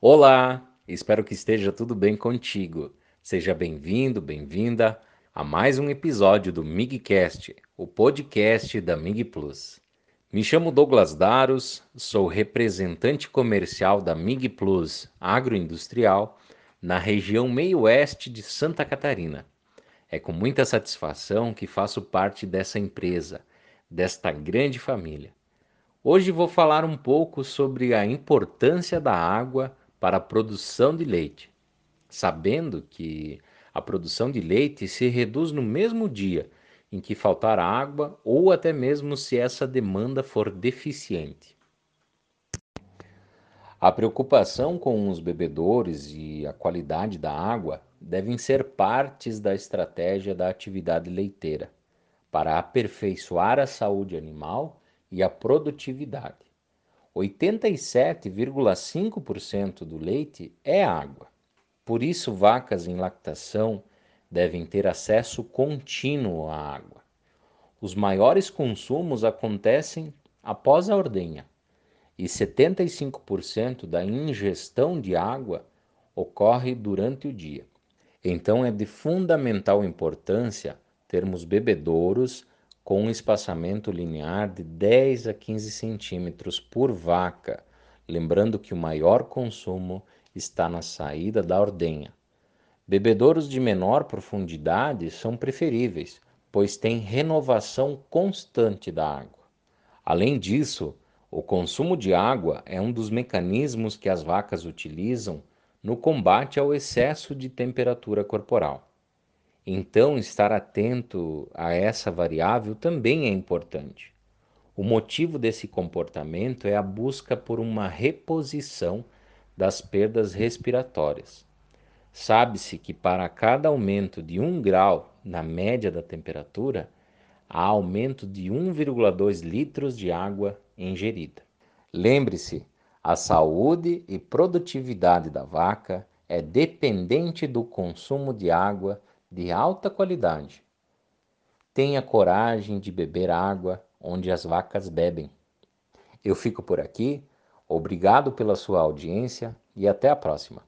Olá, espero que esteja tudo bem contigo. Seja bem-vindo, bem-vinda a mais um episódio do MigCast, o podcast da Mig Plus. Me chamo Douglas Daros, sou representante comercial da Mig Plus Agroindustrial na região meio-oeste de Santa Catarina. É com muita satisfação que faço parte dessa empresa, desta grande família. Hoje vou falar um pouco sobre a importância da água para a produção de leite, sabendo que a produção de leite se reduz no mesmo dia em que faltar água ou até mesmo se essa demanda for deficiente. A preocupação com os bebedouros e a qualidade da água devem ser partes da estratégia da atividade leiteira para aperfeiçoar a saúde animal e a produtividade. 87,5% do leite é água. Por isso, vacas em lactação devem ter acesso contínuo à água. Os maiores consumos acontecem após a ordenha e 75% da ingestão de água ocorre durante o dia. Então é de fundamental importância termos bebedouros com um espaçamento linear de 10 a 15 centímetros por vaca, lembrando que o maior consumo está na saída da ordenha. Bebedouros de menor profundidade são preferíveis, pois têm renovação constante da água. Além disso, o consumo de água é um dos mecanismos que as vacas utilizam no combate ao excesso de temperatura corporal. Então, estar atento a essa variável também é importante. O motivo desse comportamento é a busca por uma reposição das perdas respiratórias. Sabe-se que para cada aumento de 1 grau na média da temperatura, há aumento de 1,2 litros de água ingerida. Lembre-se, a saúde e produtividade da vaca é dependente do consumo de água de alta qualidade. Tenha coragem de beber água onde as vacas bebem. Eu fico por aqui, obrigado pela sua audiência e até a próxima.